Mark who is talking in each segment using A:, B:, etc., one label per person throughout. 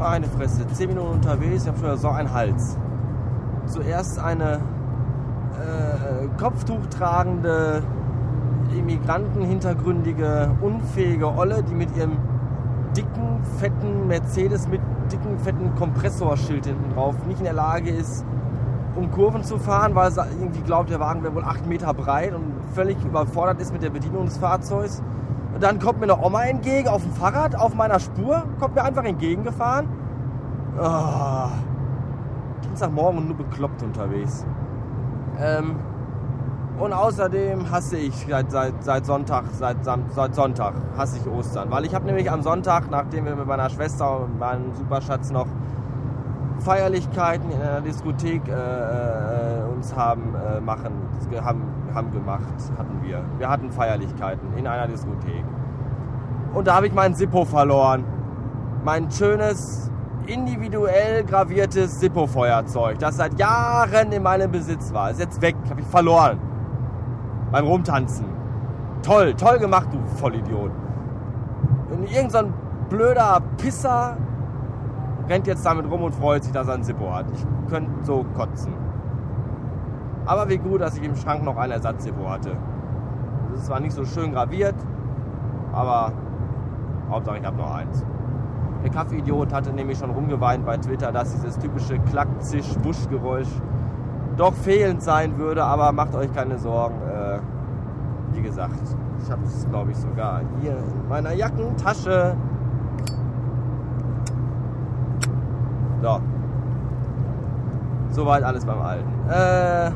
A: meine Fresse, 10 Minuten unterwegs, ich habe schon so einen Hals. Zuerst eine äh, Kopftuch tragende, immigrantenhintergründige, unfähige Olle, die mit ihrem dicken, fetten Mercedes mit dicken, fetten Kompressorschild hinten drauf nicht in der Lage ist, um Kurven zu fahren, weil sie irgendwie glaubt, der Wagen wäre wohl 8 Meter breit und völlig überfordert ist mit der Bedienung des Fahrzeugs. Und dann kommt mir eine Oma entgegen auf dem Fahrrad, auf meiner Spur, kommt mir einfach entgegengefahren. Oh. Dienstagmorgen nur bekloppt unterwegs. Ähm, und außerdem hasse ich seit, seit, seit Sonntag, seit, seit Sonntag hasse ich Ostern. Weil ich habe nämlich am Sonntag, nachdem wir mit meiner Schwester und meinem Superschatz noch Feierlichkeiten in einer Diskothek äh, äh, uns haben äh, machen, haben, haben gemacht, hatten wir. Wir hatten Feierlichkeiten in einer Diskothek. Und da habe ich meinen Sippo verloren. Mein schönes, individuell graviertes Sippo-Feuerzeug, das seit Jahren in meinem Besitz war. Ist jetzt weg, habe ich verloren. Beim Rumtanzen. Toll, toll gemacht, du Vollidiot. Und irgend so ein blöder Pisser rennt jetzt damit rum und freut sich, dass er ein Sippo hat. Ich könnte so kotzen. Aber wie gut, dass ich im Schrank noch einen Ersatz-Sippo hatte. Das ist zwar nicht so schön graviert, aber Hauptsache ich habe noch eins. Der Kaffeeidiot hatte nämlich schon rumgeweint bei Twitter, dass dieses typische Klack-Zisch-Wusch-Geräusch doch fehlend sein würde, aber macht euch keine Sorgen. Äh, wie gesagt, ich habe es glaube ich sogar hier in meiner Jackentasche. So. Soweit alles beim Alten. Äh,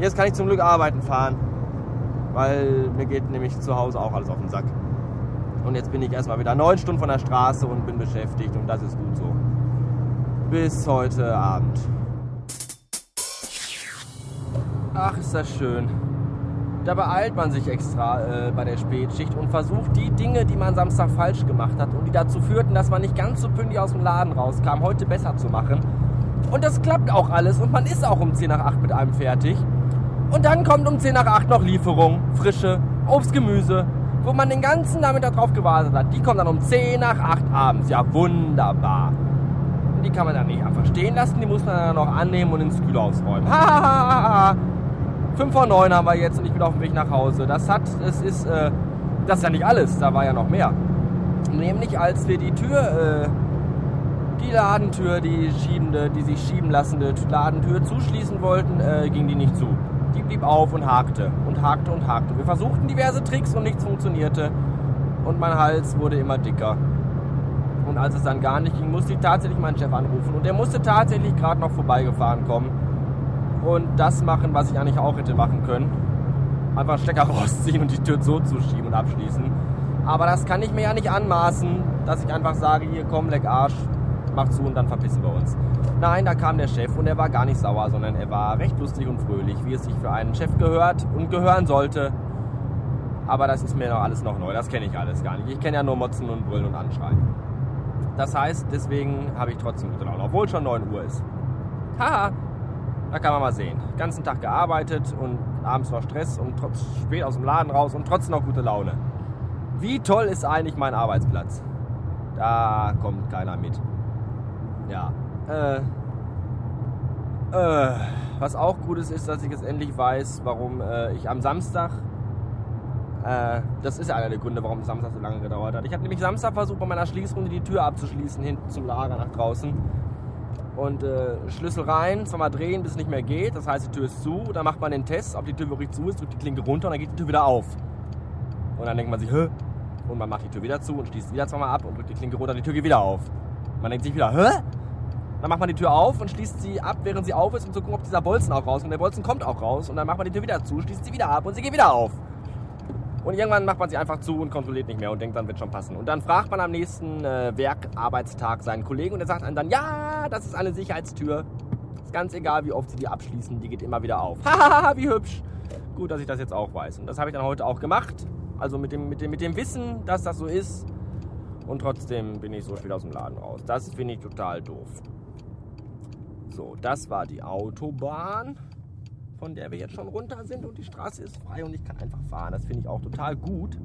A: jetzt kann ich zum Glück arbeiten fahren, weil mir geht nämlich zu Hause auch alles auf den Sack. Und jetzt bin ich erstmal wieder neun Stunden von der Straße und bin beschäftigt und das ist gut so. Bis heute Abend. Ach, ist das schön. Da beeilt man sich extra äh, bei der Spätschicht und versucht die Dinge, die man Samstag falsch gemacht hat und die dazu führten, dass man nicht ganz so pünktlich aus dem Laden rauskam, heute besser zu machen. Und das klappt auch alles und man ist auch um 10 nach 8 mit einem fertig. Und dann kommt um 10 nach 8 noch Lieferung, frische, Obst, Gemüse, wo man den ganzen Nachmittag drauf gewartet hat. Die kommt dann um 10 nach 8 abends. Ja, wunderbar. Und die kann man dann nicht einfach stehen lassen, die muss man dann noch annehmen und ins Kühlhaus räumen. Hahaha. 5 vor 9 haben wir jetzt und ich bin auf dem Weg nach Hause. Das hat, es ist, äh, das ist ja nicht alles, da war ja noch mehr. Nämlich als wir die Tür, äh, die Ladentür, die schiebende, die sich schieben lassende Ladentür zuschließen wollten, äh, ging die nicht zu. Die blieb auf und hakte und hakte und hakte. Wir versuchten diverse Tricks und nichts funktionierte. Und mein Hals wurde immer dicker. Und als es dann gar nicht ging, musste ich tatsächlich meinen Chef anrufen. Und der musste tatsächlich gerade noch vorbeigefahren kommen und das machen, was ich eigentlich auch hätte machen können. Einfach Stecker rausziehen und die Tür so zuschieben und abschließen. Aber das kann ich mir ja nicht anmaßen, dass ich einfach sage, hier komm, leck Arsch, mach zu und dann verpissen wir uns. Nein, da kam der Chef und er war gar nicht sauer, sondern er war recht lustig und fröhlich, wie es sich für einen Chef gehört und gehören sollte. Aber das ist mir noch alles noch neu, das kenne ich alles gar nicht. Ich kenne ja nur Motzen und Brüllen und Anschreien. Das heißt, deswegen habe ich trotzdem gute Laune, obwohl schon 9 Uhr ist. Haha, da kann man mal sehen. Den ganzen Tag gearbeitet und abends noch Stress und trotz, spät aus dem Laden raus und trotzdem noch gute Laune. Wie toll ist eigentlich mein Arbeitsplatz? Da kommt keiner mit. Ja. Äh, äh, was auch gut ist, ist, dass ich jetzt endlich weiß, warum äh, ich am Samstag. Äh, das ist ja einer der Gründe, warum Samstag so lange gedauert hat. Ich habe nämlich Samstag versucht, bei meiner Schließrunde die Tür abzuschließen, hinten zum Lager nach draußen und äh, Schlüssel rein, zweimal drehen, bis es nicht mehr geht. Das heißt, die Tür ist zu. Dann macht man den Test, ob die Tür wirklich zu ist, drückt die Klinke runter und dann geht die Tür wieder auf. Und dann denkt man sich, hä? Und man macht die Tür wieder zu und schließt wieder zweimal ab und drückt die Klinke runter und die Tür geht wieder auf. Man denkt sich wieder, hä? Dann macht man die Tür auf und schließt sie ab, während sie auf ist, um zu gucken, ob dieser Bolzen auch rauskommt. Der Bolzen kommt auch raus und dann macht man die Tür wieder zu, schließt sie wieder ab und sie geht wieder auf. Und irgendwann macht man sie einfach zu und kontrolliert nicht mehr und denkt, dann wird schon passen. Und dann fragt man am nächsten äh, Werkarbeitstag seinen Kollegen und der sagt einem dann, ja, das ist eine Sicherheitstür. Ist ganz egal, wie oft sie die abschließen, die geht immer wieder auf. Hahaha, wie hübsch. Gut, dass ich das jetzt auch weiß. Und das habe ich dann heute auch gemacht. Also mit dem, mit, dem, mit dem Wissen, dass das so ist. Und trotzdem bin ich so spät aus dem Laden raus. Das finde ich total doof. So, das war die Autobahn von der wir jetzt schon runter sind und die Straße ist frei und ich kann einfach fahren. Das finde ich auch total gut.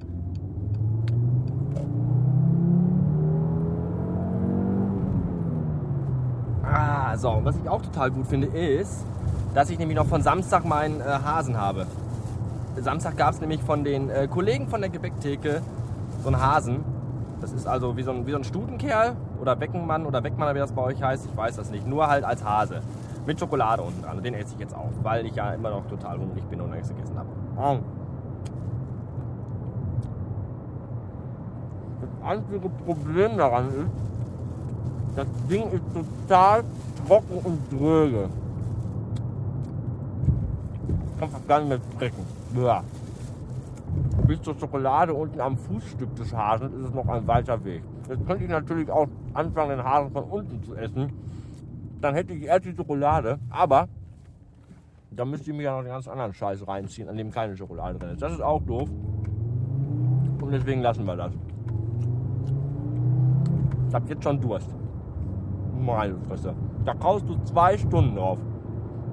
A: Ja, so, was ich auch total gut finde, ist, dass ich nämlich noch von Samstag meinen äh, Hasen habe. Samstag gab es nämlich von den äh, Kollegen von der Gebäcktheke so einen Hasen. Das ist also wie so ein, wie so ein Stutenkerl oder Beckenmann oder Weckmann, wie das bei euch heißt. Ich weiß das nicht. Nur halt als Hase. Mit Schokolade unten dran. Den esse ich jetzt auch, weil ich ja immer noch total hungrig bin und nichts gegessen habe. Das einzige Problem daran ist, das Ding ist total trocken und dröge. Ich kann fast gar nicht mehr sprechen. Ja. Bis zur Schokolade unten am Fußstück des Hasens ist es noch ein weiter Weg. Jetzt könnte ich natürlich auch anfangen, den Hasen von unten zu essen. Dann hätte ich erst die Schokolade, aber dann müsste ich mir ja noch den ganz anderen Scheiß reinziehen, an dem keine Schokolade drin ist. Das ist auch doof. Und deswegen lassen wir das. Ich habe jetzt schon Durst. Meine Fresse. Da kaust du zwei Stunden auf.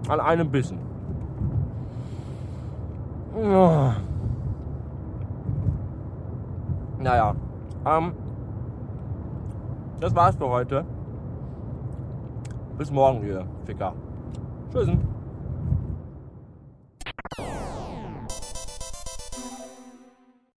A: An einem Bissen. Naja. Ähm, das war's für heute. Bis morgen, ihr Ficker. Tschüss.